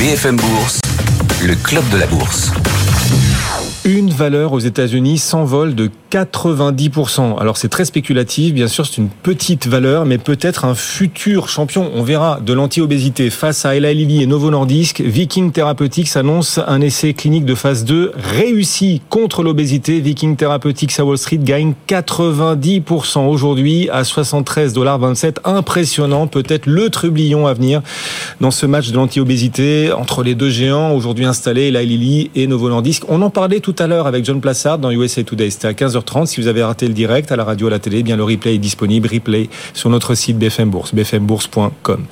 BFM Bourse, le club de la bourse. Une valeur aux États-Unis s'envole de 90%. Alors c'est très spéculatif, bien sûr, c'est une petite valeur, mais peut-être un futur champion, on verra, de l'anti-obésité face à Eli Lilly et Novo Nordisk. Viking Therapeutics annonce un essai clinique de phase 2 réussi contre l'obésité. Viking Therapeutics à Wall Street gagne 90% aujourd'hui à 73,27$. Impressionnant, peut-être le trublion à venir dans ce match de l'anti-obésité entre les deux géants aujourd'hui installés, Eli Lilly et Novo Nordisk. On en parlait tout à l'heure avec John Plassard dans USA Today. C'était à 15h 30 Si vous avez raté le direct à la radio, à la télé, eh bien le replay est disponible. Replay sur notre site BFM Bourse, bfmbourse.com.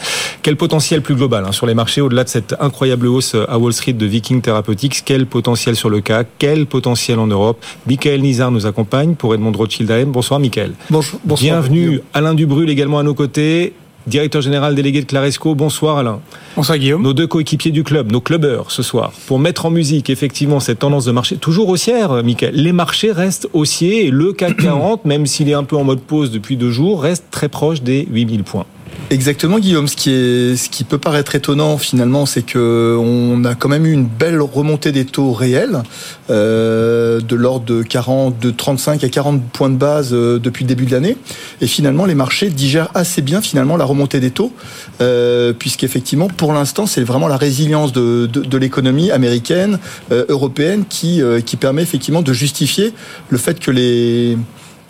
Quel potentiel plus global hein, sur les marchés au-delà de cette incroyable hausse à Wall Street de Viking Therapeutics? Quel potentiel sur le CAC? Quel potentiel en Europe? Michael Nizar nous accompagne pour Edmond Rothschild AM. Bonsoir Michael. Bonjour. Bienvenue Alain Dubrul également à nos côtés directeur général délégué de Claresco. Bonsoir Alain. Bonsoir Guillaume. Nos deux coéquipiers du club, nos clubbeurs ce soir, pour mettre en musique effectivement cette tendance de marché toujours haussière, Michael. Les marchés restent haussiers et le CAC 40, même s'il est un peu en mode pause depuis deux jours, reste très proche des 8000 points. Exactement, Guillaume. Ce qui est, ce qui peut paraître étonnant finalement, c'est que on a quand même eu une belle remontée des taux réels euh, de l'ordre de 40, de 35 à 40 points de base euh, depuis le début de l'année. Et finalement, les marchés digèrent assez bien finalement la remontée des taux, euh, puisqu'effectivement, pour l'instant, c'est vraiment la résilience de, de, de l'économie américaine, euh, européenne, qui, euh, qui permet effectivement de justifier le fait que les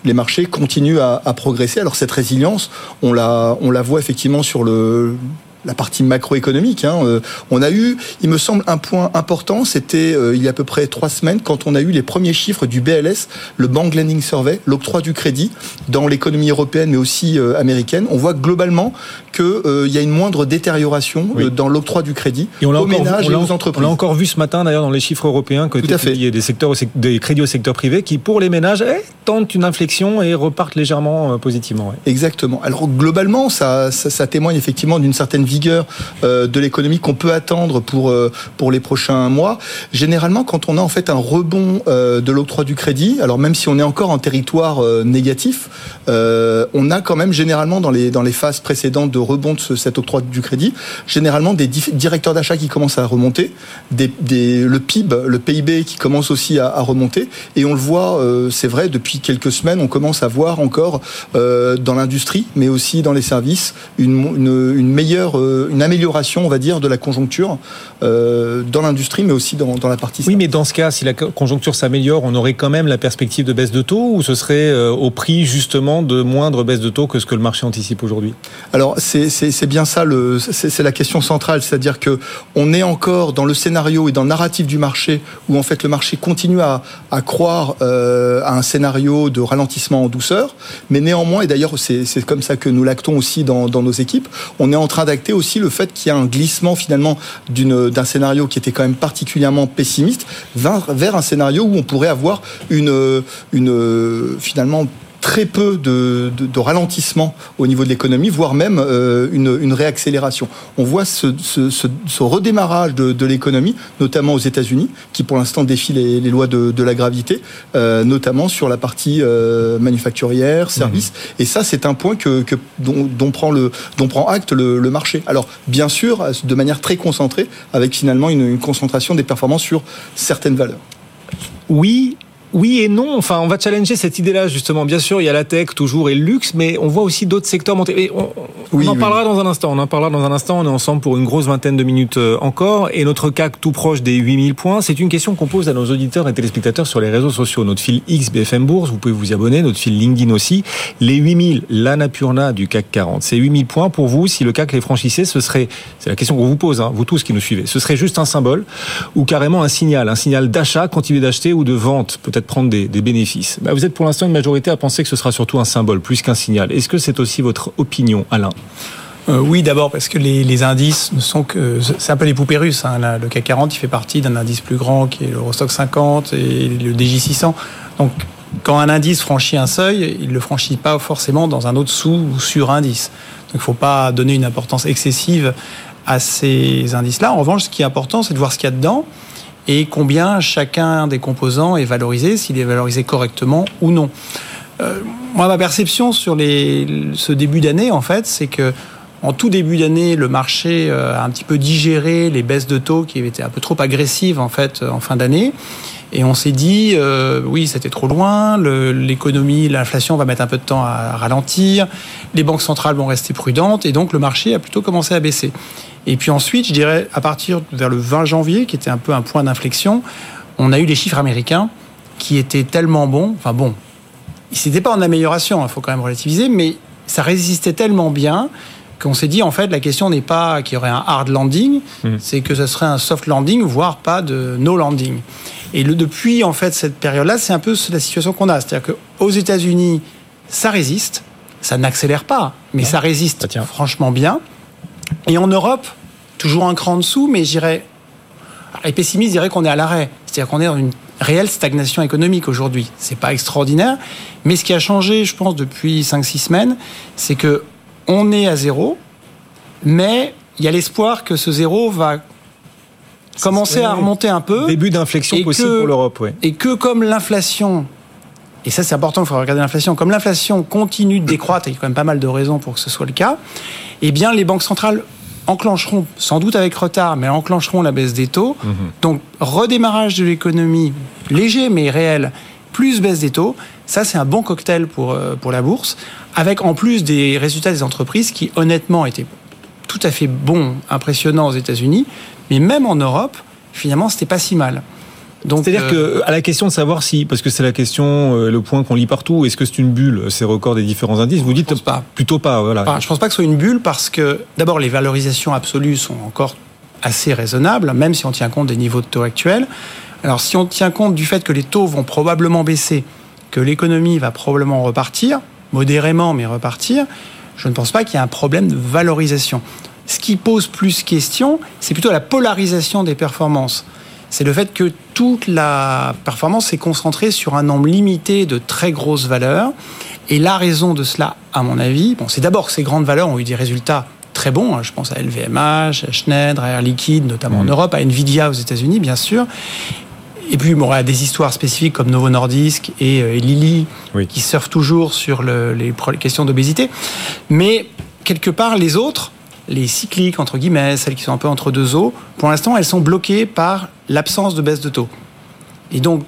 les marchés continuent à, progresser. Alors cette résilience, on la, on la voit effectivement sur le, la partie macroéconomique. Hein. Euh, on a eu, il me semble, un point important, c'était euh, il y a à peu près trois semaines, quand on a eu les premiers chiffres du BLS, le Bank Lending Survey, l'octroi du crédit dans l'économie européenne, mais aussi euh, américaine. On voit globalement qu'il euh, y a une moindre détérioration oui. dans l'octroi du crédit et on aux ménages et aux entreprises. On l'a encore vu ce matin, d'ailleurs, dans les chiffres européens, côté publié, des, secteurs, des crédits au secteur privé, qui, pour les ménages, eh, tentent une inflexion et repartent légèrement positivement. Ouais. Exactement. Alors, globalement, ça, ça, ça témoigne effectivement d'une certaine vigueur euh, de l'économie qu'on peut attendre pour euh, pour les prochains mois. Généralement, quand on a en fait un rebond euh, de l'octroi du crédit, alors même si on est encore en territoire négatif, on a quand même généralement dans les dans les phases précédentes de rebond de ce, cet octroi du crédit, généralement des directeurs d'achat qui commencent à remonter, des, des, le PIB, le PIB qui commence aussi à, à remonter, et on le voit, c'est vrai, depuis quelques semaines, on commence à voir encore dans l'industrie, mais aussi dans les services, une, une, une meilleure une amélioration, on va dire, de la conjoncture euh, dans l'industrie, mais aussi dans, dans la partie. Oui, mais dans ce cas, si la conjoncture s'améliore, on aurait quand même la perspective de baisse de taux, ou ce serait euh, au prix justement de moindre baisse de taux que ce que le marché anticipe aujourd'hui? Alors c'est bien ça, c'est la question centrale, c'est-à-dire que on est encore dans le scénario et dans le narratif du marché où en fait le marché continue à, croire euh, à un scénario de ralentissement en douceur, mais néanmoins, et d'ailleurs c'est comme ça que nous l'actons aussi dans, nos équipes, on est en train d'acter aussi le fait qu'il y a un glissement finalement d'un scénario qui était quand même particulièrement pessimiste vers, un scénario où on pourrait avoir une finalement très peu de, de, de, ralentissement au niveau de l'économie, voire même euh, une, une, réaccélération. On voit ce, ce, ce, ce redémarrage de, de l'économie, notamment aux États-Unis, qui pour l'instant défie les, les lois de, de, la gravité, euh, notamment sur la partie euh, manufacturière, service. Mmh. Et ça, c'est un point que, que dont, dont, prend le, dont prend acte le, le, marché. Alors, bien sûr, de manière très concentrée, avec finalement une, une concentration des performances sur certaines valeurs. Oui, oui et non. Enfin, on va challenger cette idée-là justement. Bien sûr, il y a la tech toujours et le luxe, mais on voit aussi d'autres secteurs monter. Et on, oui, en oui. parlera dans un instant. On en parlera dans un instant. On est ensemble pour une grosse vingtaine de minutes euh, encore. Et notre CAC tout proche des 8000 points, c'est une question qu'on pose à nos auditeurs et téléspectateurs sur les réseaux sociaux. Notre fil X BFM Bourse, vous pouvez vous y abonner. Notre fil LinkedIn aussi. Les 8000, l'Annapurna du CAC 40. Ces 8000 points pour vous, si le CAC les franchissait, ce serait, c'est la question qu'on vous pose, hein, vous tous qui nous suivez, ce serait juste un symbole ou carrément un signal, un signal d'achat, continuer d'acheter ou de vente, peut-être prendre des, des bénéfices. Bah, vous êtes pour l'instant une majorité à penser que ce sera surtout un symbole plus qu'un signal. Est-ce que c'est aussi votre opinion, Alain? Euh, oui, d'abord parce que les, les, indices ne sont que c'est un peu les poupées russes. Hein. Le CAC 40, il fait partie d'un indice plus grand qui est l'Eurostock 50 et le DJ 600. Donc, quand un indice franchit un seuil, il ne le franchit pas forcément dans un autre sous ou sur indice. Donc, il ne faut pas donner une importance excessive à ces indices-là. En revanche, ce qui est important, c'est de voir ce qu'il y a dedans et combien chacun des composants est valorisé, s'il est valorisé correctement ou non. Euh, moi, ma perception sur ce début d'année, en fait, c'est que En tout début d'année, le marché a un petit peu digéré les baisses de taux qui avaient été un peu trop agressives en fait en fin d'année. Et on s'est dit, euh, oui, c'était trop loin, l'économie, l'inflation va mettre un peu de temps à ralentir, les banques centrales vont rester prudentes, et donc le marché a plutôt commencé à baisser. Et puis ensuite, je dirais, à partir vers le 20 janvier, qui était un peu un point d'inflexion, on a eu les chiffres américains qui étaient tellement bons, enfin bon, c'était pas en amélioration, il hein, faut quand même relativiser, mais ça résistait tellement bien qu'on s'est dit en fait la question n'est pas qu'il y aurait un hard landing, mmh. c'est que ce serait un soft landing, voire pas de no landing. Et le, depuis en fait cette période-là, c'est un peu la situation qu'on a, c'est-à-dire qu'aux États-Unis, ça résiste, ça n'accélère pas, mais ça résiste franchement bien. Et en Europe, toujours un cran en dessous, mais j'irais les pessimistes diraient qu'on est à l'arrêt, c'est-à-dire qu'on est dans une réelle stagnation économique aujourd'hui. C'est pas extraordinaire, mais ce qui a changé, je pense, depuis 5-6 semaines, c'est que on est à zéro, mais il y a l'espoir que ce zéro va commencer à remonter un peu. Début d'inflexion possible pour l'Europe, oui. Et que comme l'inflation, et ça c'est important, il faut regarder l'inflation, comme l'inflation continue de décroître, et il y a quand même pas mal de raisons pour que ce soit le cas, eh bien les banques centrales enclencheront, sans doute avec retard, mais enclencheront la baisse des taux. Mhm. Donc redémarrage de l'économie, léger mais réel, plus baisse des taux, ça c'est un bon cocktail pour, euh, pour la bourse avec en plus des résultats des entreprises qui honnêtement étaient tout à fait bons, impressionnants aux États-Unis, mais même en Europe, finalement, c'était pas si mal. C'est-à-dire euh, que à la question de savoir si, parce que c'est la question, euh, le point qu'on lit partout, est-ce que c'est une bulle ces records des différents indices? Vous dites pas. plutôt pas. Voilà. Enfin, je pense pas que ce soit une bulle parce que d'abord les valorisations absolues sont encore assez raisonnables, même si on tient compte des niveaux de taux actuels. Alors si on tient compte du fait que les taux vont probablement baisser, que l'économie va probablement repartir, modérément, mais repartir, je ne pense pas qu'il y ait un problème de valorisation. Ce qui pose plus question, c'est plutôt la polarisation des performances. C'est le fait que toute la performance est concentrée sur un nombre limité de très grosses valeurs. Et la raison de cela, à mon avis, bon, c'est d'abord que ces grandes valeurs ont eu des résultats très bons. Hein. Je pense à LVMH, à Schneider, à Air Liquide, notamment en mmh. Europe, à Nvidia aux États-Unis, bien sûr. Et puis, bon, il y a des histoires spécifiques comme Novo Nordisk et, euh, Lilly qui surfent toujours sur les, questions d'obésité. Mais quelque part, les autres, les cycliques, entre guillemets, celles qui sont un peu entre deux eaux, pour l'instant, elles sont bloquées par l'absence de baisse de taux. Et donc,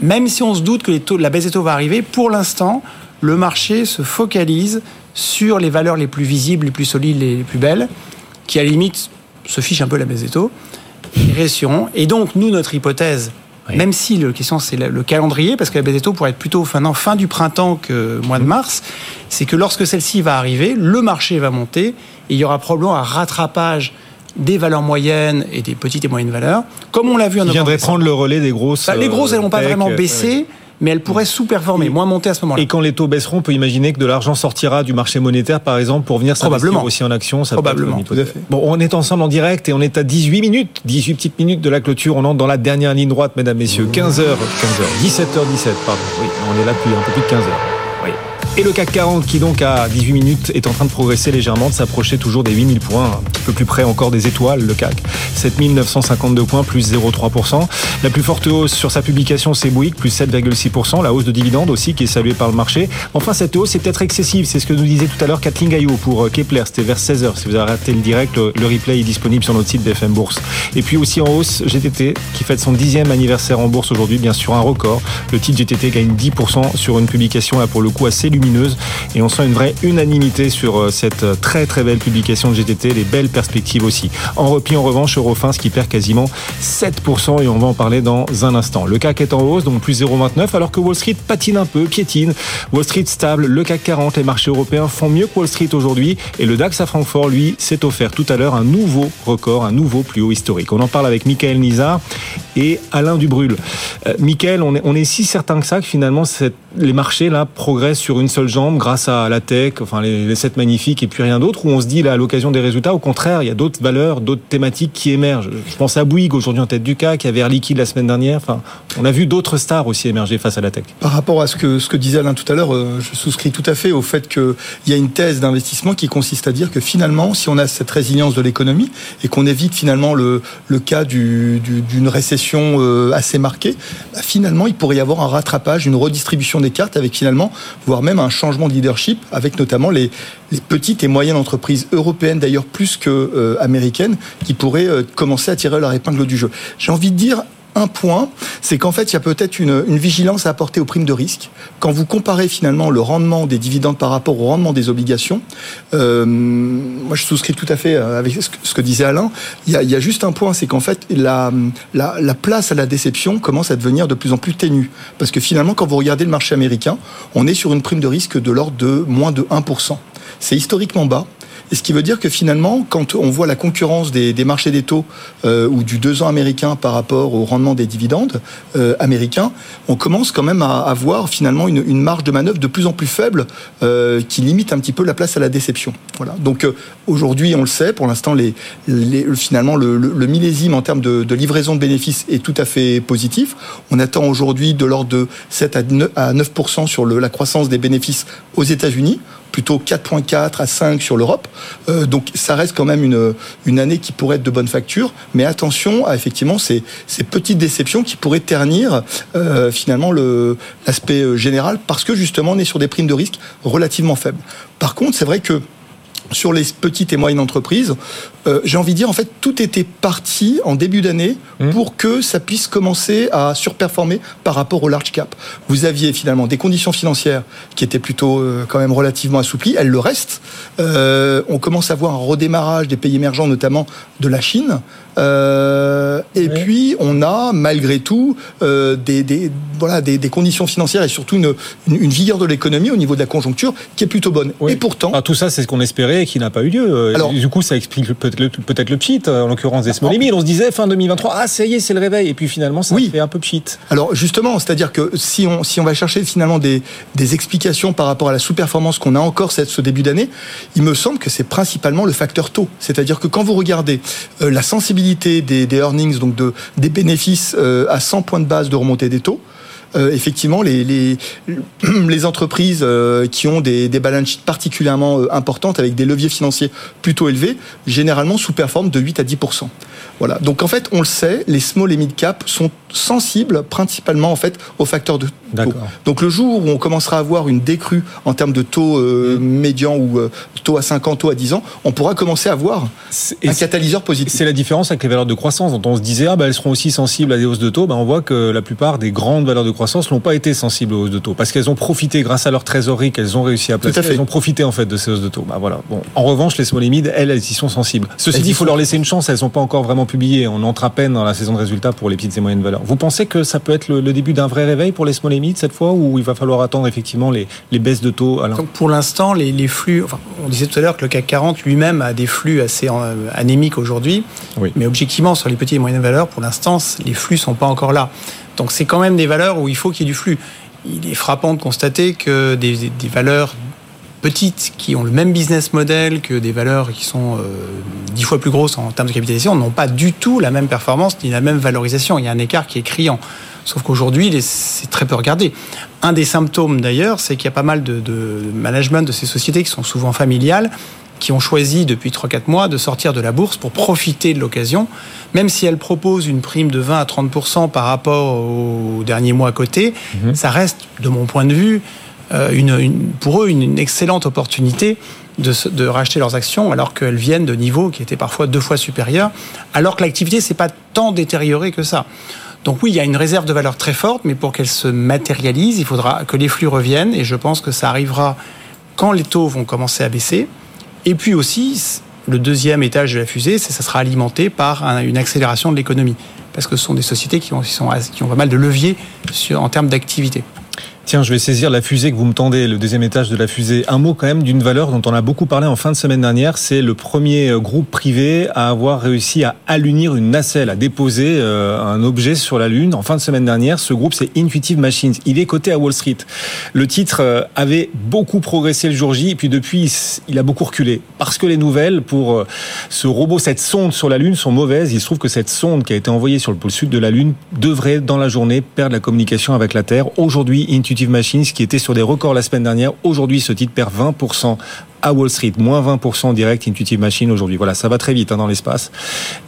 même si on se doute que la baisse des taux va arriver, pour l'instant, le marché se focalise sur les valeurs les plus visibles, les plus solides, les plus belles, qui à la limite se fichent un peu la baisse des taux, et Et donc, nous, notre hypothèse, même si la question c'est le, calendrier, parce que la baisse des taux pourrait être plutôt fin, fin du printemps que mois de mmh. mars, c'est que lorsque celle-ci va arriver, le marché va monter et il y aura probablement un rattrapage des valeurs moyennes et des petites et moyennes valeurs, comme on l'a vu en novembre. Qui viendrait prendre le relais des grosses. Bah, les grosses, elles vont pas vraiment baisser mais elle pourrait sous-performer, moins monter à ce moment-là. Et quand les taux baisseront, on peut imaginer que de l'argent sortira du marché monétaire, par exemple, pour venir s'investir aussi en actions. Ça Probablement. Tout à fait. Bon, on est ensemble en direct et on est à 18 minutes, 18 petites minutes de la clôture. On entre dans la dernière ligne droite, mesdames, messieurs. 15h, 15h, 17h17, pardon. Oui, on est là depuis un peu plus de 15 h et le CAC 40 qui donc à 18 minutes est en train de progresser légèrement, de s'approcher toujours des 8000 points, un petit peu plus près encore des étoiles, le CAC. 7952 points, plus 0,3%. La plus forte hausse sur sa publication, c'est Bouygues, plus 7,6%. La hausse de dividendes aussi qui est saluée par le marché. Enfin, cette hausse est peut-être excessive. C'est ce que nous disait tout à l'heure Kathleen Gaillot pour euh, Kepler. C'était vers 16h. Si vous avez raté le direct, le replay est disponible sur notre site BFM Bourse. Et puis aussi en hausse, GTT qui fête son dixième anniversaire en bourse aujourd'hui, bien sûr un record. Le titre GTT gagne 10% sur une publication là pour le coup assez lumineuse et on sent une vraie unanimité sur euh, cette euh, très très belle publication de GTT, les belles perspectives aussi. En repli en revanche, Eurofins qui perd quasiment 7% et on va en parler dans un instant. Le CAC est en hausse, donc plus 0,29 alors que Wall Street patine un peu, piétine. Wall Street stable, le CAC 40, les marchés européens font mieux que Wall Street aujourd'hui et le DAX à Francfort, lui, s'est offert tout à l'heure un nouveau record, un nouveau plus haut historique. On en parle avec Michael Nizar et Alain Dubrul. Euh, Michael, on est, si certain que ça que finalement les marchés là progressent sur une seule jambe grâce à la tech, enfin les, les 7 magnifiques et puis rien d'autre, où on se dit là à l'occasion des résultats, au contraire, il y a d'autres valeurs, d'autres thématiques qui émergent. Je pense à Bouygues aujourd'hui en tête du CAC, il y avait Air Liquide la semaine dernière. Enfin, on a vu d'autres stars aussi émerger face à la tech. Par rapport à ce que, ce que disait Alain tout à l'heure, euh, je souscris tout à fait au fait qu'il y a une thèse d'investissement qui consiste à dire que finalement, si on a cette résilience de l'économie et qu'on évite finalement le, le cas d'une du, récession inflation euh, assez marquée, bah, finalement, il pourrait y avoir un rattrapage, une redistribution des cartes avec finalement, voire un changement de leadership avec notamment les, les petites et moyennes entreprises européennes, d'ailleurs plus que euh, américaines, qui pourraient euh, commencer à tirer leur épingle du jeu. J'ai envie de dire, un point, c'est qu'en fait, il y a peut-être une, une, vigilance à apporter aux primes de risque. Quand vous comparez finalement le rendement des dividendes par rapport au rendement des obligations, euh, moi je souscris tout à fait euh, avec ce que, disait Alain. Il y, a, il y, a, juste un point, c'est qu'en fait, la, la, la, place à la déception commence à devenir de plus en plus ténue. Parce que finalement, quand vous regardez le marché américain, on est sur une prime de risque de l'ordre de moins de 1%. C'est historiquement bas. Et ce qui veut dire que finalement, quand on voit la concurrence des, marchés des taux euh, ou du 2 ans américain par rapport au rendement des dividendes euh, américains, on commence quand même à avoir finalement une, marge de manœuvre de plus en plus faible euh, qui limite un petit peu la place à la déception. Voilà. Donc aujourd'hui, on le sait, pour l'instant, finalement le, le, millésime en termes de, de, livraison de bénéfices est tout à fait positif. On attend aujourd'hui de l'ordre de 7 à 9, à 9 sur le, la croissance des bénéfices aux États-Unis plutôt 4.4 à 5 sur l'Europe. Euh, donc ça reste quand même une, une année qui pourrait être de bonne facture, mais attention à effectivement ces, petites déceptions qui pourraient ternir euh, finalement l'aspect général parce que justement on est sur des primes de risque relativement faibles. Par contre, c'est vrai que sur les petites et moyennes entreprises, euh, j'ai envie de dire, en fait, tout était parti en début d'année mmh. pour que ça puisse commencer à surperformer par rapport au large cap. Vous aviez finalement des conditions financières qui étaient plutôt euh, quand même relativement assouplies, elles le restent. Euh, on commence à voir un redémarrage des pays émergents, notamment de la Chine. Euh, et oui. puis, on a malgré tout euh, des, des, voilà, des, des, conditions financières et surtout une, une, une vigueur de l'économie au niveau de la conjoncture qui est plutôt bonne. Oui. Et pourtant, ah, tout ça, c'est ce qu'on espérait et qui n'a pas eu lieu. Alors, du coup, ça explique peut-être le, peut le pchit, en l'occurrence des small limits. On se disait fin 2023, ah ça y est, c'est le réveil. Et puis finalement, ça oui. fait un peu pchit. Alors justement, c'est-à-dire que si on, si on va chercher finalement des, des explications par rapport à la sous-performance qu'on a encore cette, ce début d'année, il me semble que c'est principalement le facteur taux. C'est-à-dire que quand vous regardez euh, la sensibilité des, earnings, donc de, des bénéfices euh, à 100 points de base de remontée des taux, euh, effectivement, les, les, les entreprises euh, qui ont des, des balance sheets particulièrement importantes, avec des leviers financiers plutôt élevés, généralement sous-performent de 8 à 10 Voilà. Donc en fait, on le sait, les small et mid cap sont sensibles principalement en fait aux facteurs de Donc le jour où on commencera à avoir une décrue en termes de taux euh, mmh. médian ou euh, taux à 5 ans, taux à 10 ans, on pourra commencer à avoir un catalyseur positif. C'est la différence avec les valeurs de croissance dont on se disait ah bah, elles seront aussi sensibles à des hausses de taux. Bah, on voit que la plupart des grandes valeurs de croissance n'ont pas été sensibles aux hausses de taux parce qu'elles ont profité grâce à leur trésorerie qu'elles ont réussi à placer. À elles ont profité en fait de ces hausses de taux. Bah, voilà. Bon. En revanche, les small et mid, elles, elles y sont sensibles. Ceci elles dit, il faut leur laisser une chance. Elles sont pas encore vraiment publiées. On entre à peine dans la saison de résultats pour les petites et moyennes valeurs. Vous pensez que ça peut être le, le début d'un vrai réveil pour les small mid cette fois ou il va falloir attendre effectivement les, les baisses de taux Alain Donc pour l'instant, les, les, flux, enfin, on disait tout à l'heure que le CAC 40 lui-même a des flux assez euh, anémiques aujourd'hui, oui. mais objectivement sur les petites et moyennes valeurs, pour l'instant, les flux sont pas encore là. Donc c'est quand même des valeurs où il faut qu'il y ait du flux. Il est frappant de constater que des, des, des valeurs petites qui ont le même business model que des valeurs qui sont euh, dix fois plus grosses en termes de capitalisation n'ont pas du tout la même performance ni la même valorisation. Il y a un écart qui est criant. Sauf qu'aujourd'hui, c'est très peu regardé. Un des symptômes d'ailleurs, c'est qu'il y a pas mal de, de, management de ces sociétés qui sont souvent familiales, qui ont choisi depuis 3-4 mois de sortir de la bourse pour profiter de l'occasion, même si elles proposent une prime de 20 à 30% par rapport au dernier mois à côté, mmh. ça reste, de mon point de vue, euh, une, une, pour eux une, une excellente opportunité de, de, racheter leurs actions alors qu'elles viennent de niveaux qui étaient parfois deux fois supérieurs, alors que l'activité s'est pas tant détériorée que ça. Donc oui, il y a une réserve de valeur très forte, mais pour qu'elle se matérialise, il faudra que les flux reviennent, et je pense que ça arrivera quand les taux vont commencer à baisser. Et puis aussi, le deuxième étage de la fusée, ça sera alimenté par un, une accélération de l'économie, parce que ce sont des sociétés qui ont, qui ont pas mal de leviers en termes d'activité. Tiens, je vais saisir la fusée que vous me tendez, le deuxième étage de la fusée. Un mot quand même d'une valeur dont on a beaucoup parlé en fin de semaine dernière. C'est le premier groupe privé à avoir réussi à allunir une nacelle, à déposer euh, un objet sur la Lune. En fin de semaine dernière, ce groupe, c'est Intuitive Machines. Il est coté à Wall Street. Le titre euh, avait beaucoup progressé le jour J, et puis depuis, il a beaucoup reculé. Parce que les nouvelles pour euh, ce robot, cette sonde sur la Lune sont mauvaises. Il se trouve que cette sonde qui a été envoyée sur le pôle sud de la Lune devrait, dans la journée, perdre la communication avec la Terre. Aujourd'hui, Intuitive Machines, qui était sur des records la semaine dernière. Aujourd'hui, ce titre perd 20% à Wall Street, moins 20% direct Intuitive Machine aujourd'hui. Voilà, ça va très vite hein, dans l'espace.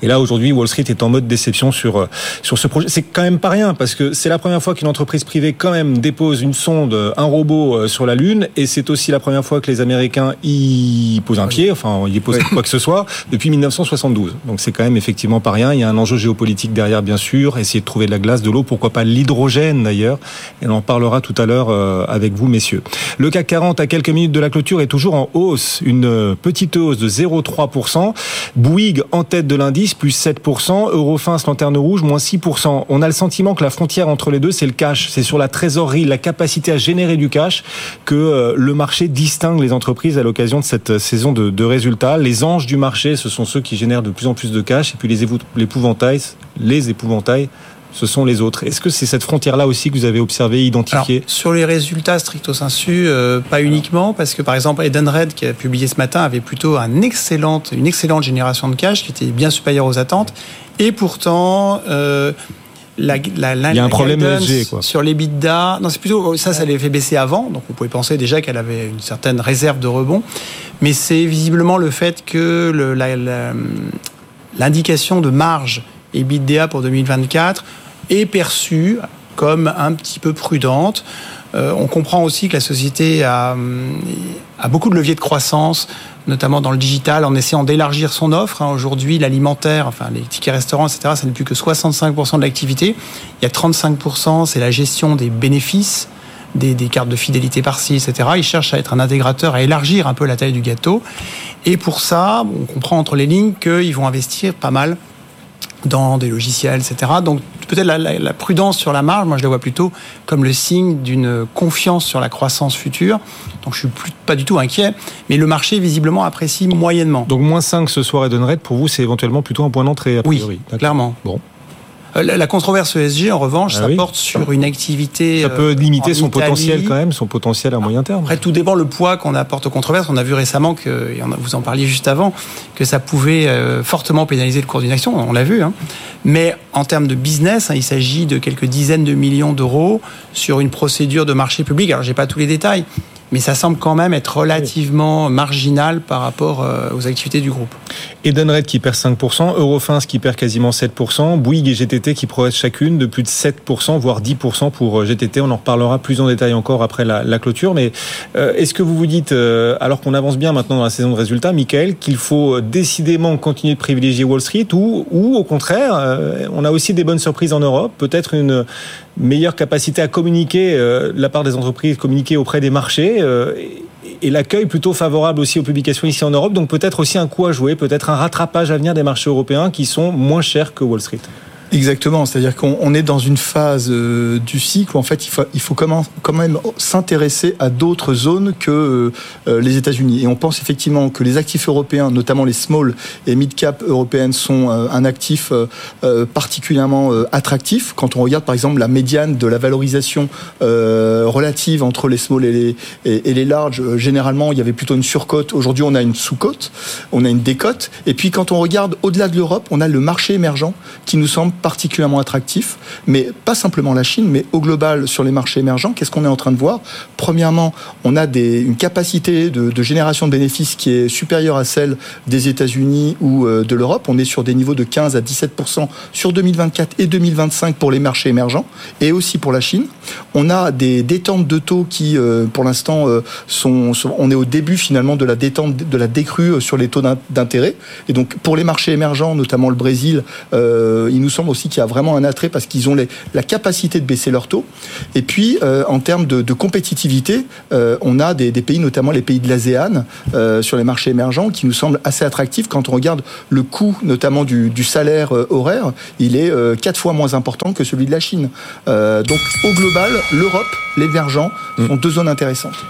Et là aujourd'hui, Wall Street est en mode déception sur euh, sur ce projet. C'est quand même pas rien parce que c'est la première fois qu'une entreprise privée quand même dépose une sonde, un robot euh, sur la Lune, et c'est aussi la première fois que les Américains y posent un pied, enfin y posent quoi que ce soit depuis 1972. Donc c'est quand même effectivement pas rien. Il y a un enjeu géopolitique derrière, bien sûr. Essayer de trouver de la glace, de l'eau, pourquoi pas l'hydrogène d'ailleurs. Et on en parlera tout à l'heure euh, avec vous, messieurs. Le CAC 40 à quelques minutes de la clôture est toujours en une petite hausse de 0,3%. Bouygues en tête de l'indice, plus 7%. Eurofins, lanterne rouge, moins 6%. On a le sentiment que la frontière entre les deux, c'est le cash. C'est sur la trésorerie, la capacité à générer du cash que euh, le marché distingue les entreprises à l'occasion de cette saison de, de résultats. Les anges du marché, ce sont ceux qui génèrent de plus en plus de cash. Et puis les épouvantails, les épouvantails, ce sont les autres. Est-ce que c'est cette frontière-là aussi que vous avez observé, identifié Alors, Sur les résultats stricto sensu, euh, pas uniquement, parce que par exemple Edenred, qui a publié ce matin, avait plutôt un excellente, une excellente génération de cash qui était bien supérieure aux attentes. Et pourtant, euh, la, la, la, il y a un problème ESG, quoi. sur les bidas. Non, c'est plutôt ça, ça l'avait fait baisser avant, donc on pouvait penser déjà qu'elle avait une certaine réserve de rebond. Mais c'est visiblement le fait que le, l'indication de marge EBITDA pour 2024 est perçue comme un petit peu prudente. Euh, on comprend aussi que la société a, a, beaucoup de leviers de croissance, notamment dans le digital, en essayant d'élargir son offre. Hein. Aujourd'hui, l'alimentaire, enfin les tickets restaurants, etc., ça n'est plus que 65% de l'activité. Il y a 35%, c'est la gestion des bénéfices. Des, cartes de fidélité par-ci, etc. Ils cherchent à être un intégrateur, à élargir un peu la taille du gâteau. Et pour ça, on comprend entre les lignes qu'ils vont investir pas mal dans des logiciels, etc. Donc peut-être la, la, la, prudence sur la marge, moi je la vois plutôt comme le signe d'une confiance sur la croissance future. Donc je suis plus, pas du tout inquiet, mais le marché visiblement apprécie moyennement. Donc moins 5 ce soir Edenred, pour vous c'est éventuellement plutôt un point d'entrée a priori. Oui, clairement. Bon. Euh, La controverse ESG, en revanche, ah ça oui. porte sur une activité. Ça peut limiter son Italie. potentiel quand même, son potentiel à moyen terme. Après, tout dépend le poids qu'on apporte aux controverses. On a vu récemment que, et vous en parliez juste avant, que ça pouvait euh, fortement pénaliser le cours d'une action. On l'a vu. Hein. Mais en termes de business, hein, il s'agit de quelques dizaines de millions d'euros sur une procédure de marché public. Alors, j'ai pas tous les détails mais ça semble quand même être relativement marginal par rapport euh, aux activités du groupe. Edenred qui perd 5%, Eurofins qui perd quasiment 7%, Bouygues et GTT qui progressent chacune de plus de 7%, voire 10% pour euh, GTT. On en reparlera plus en détail encore après la, clôture. Mais euh, est-ce que vous vous dites, euh, alors qu'on avance bien maintenant dans la saison de résultats, Michael, qu'il faut décidément continuer de privilégier Wall Street ou, ou au contraire, euh, on a aussi des bonnes surprises en Europe, peut-être une meilleure capacité à communiquer euh, la part des entreprises, communiquer auprès des marchés euh, et l'accueil plutôt favorable aussi aux publications ici en Europe. Donc peut-être aussi un coup à jouer, peut-être un rattrapage à venir des marchés européens qui sont moins chers que Wall Street. Exactement, c'est-à-dire qu'on est dans une phase euh, du cycle où en fait il faut, quand même s'intéresser à d'autres zones que euh, les États-Unis. Et on pense effectivement que les actifs européens, notamment les small et mid cap européennes, sont euh, un actif euh, particulièrement euh, attractif. Quand on regarde par exemple la médiane de la valorisation euh, relative entre les small et les, et, et les larges, généralement il y avait plutôt une surcote. Aujourd'hui on a une sous-cote, on a une décote. Et puis quand on regarde au-delà de l'Europe, on a le marché émergent qui nous semble particulièrement attractif, mais pas simplement la Chine, mais au global sur les marchés émergents. Qu'est-ce qu'on est en train de voir? Premièrement, on a une capacité de, génération de bénéfices qui est supérieure à celle des États-Unis ou euh, de l'Europe. On est sur des niveaux de 15 à 17% sur 2024 et 2025 pour les marchés émergents et aussi pour la Chine. On a des détentes de taux qui, euh, pour l'instant, euh, sont, sont, on est au début finalement de la détente, de la décrue sur les taux d'intérêt. Et donc pour les marchés émergents, notamment le Brésil, il nous semble aussi qu'il y a vraiment un attrait parce qu'ils ont les, la capacité de baisser leurs taux. Et puis, euh, en termes de, de compétitivité, euh, on a des, des, pays, notamment les pays de l'ASEAN, euh, sur les marchés émergents, qui nous semblent assez attractifs quand on regarde le coût, notamment du, du salaire horaire, il est quatre fois moins important que celui de la Chine. donc, au global, l'Europe, l'émergent, sont deux zones intéressantes.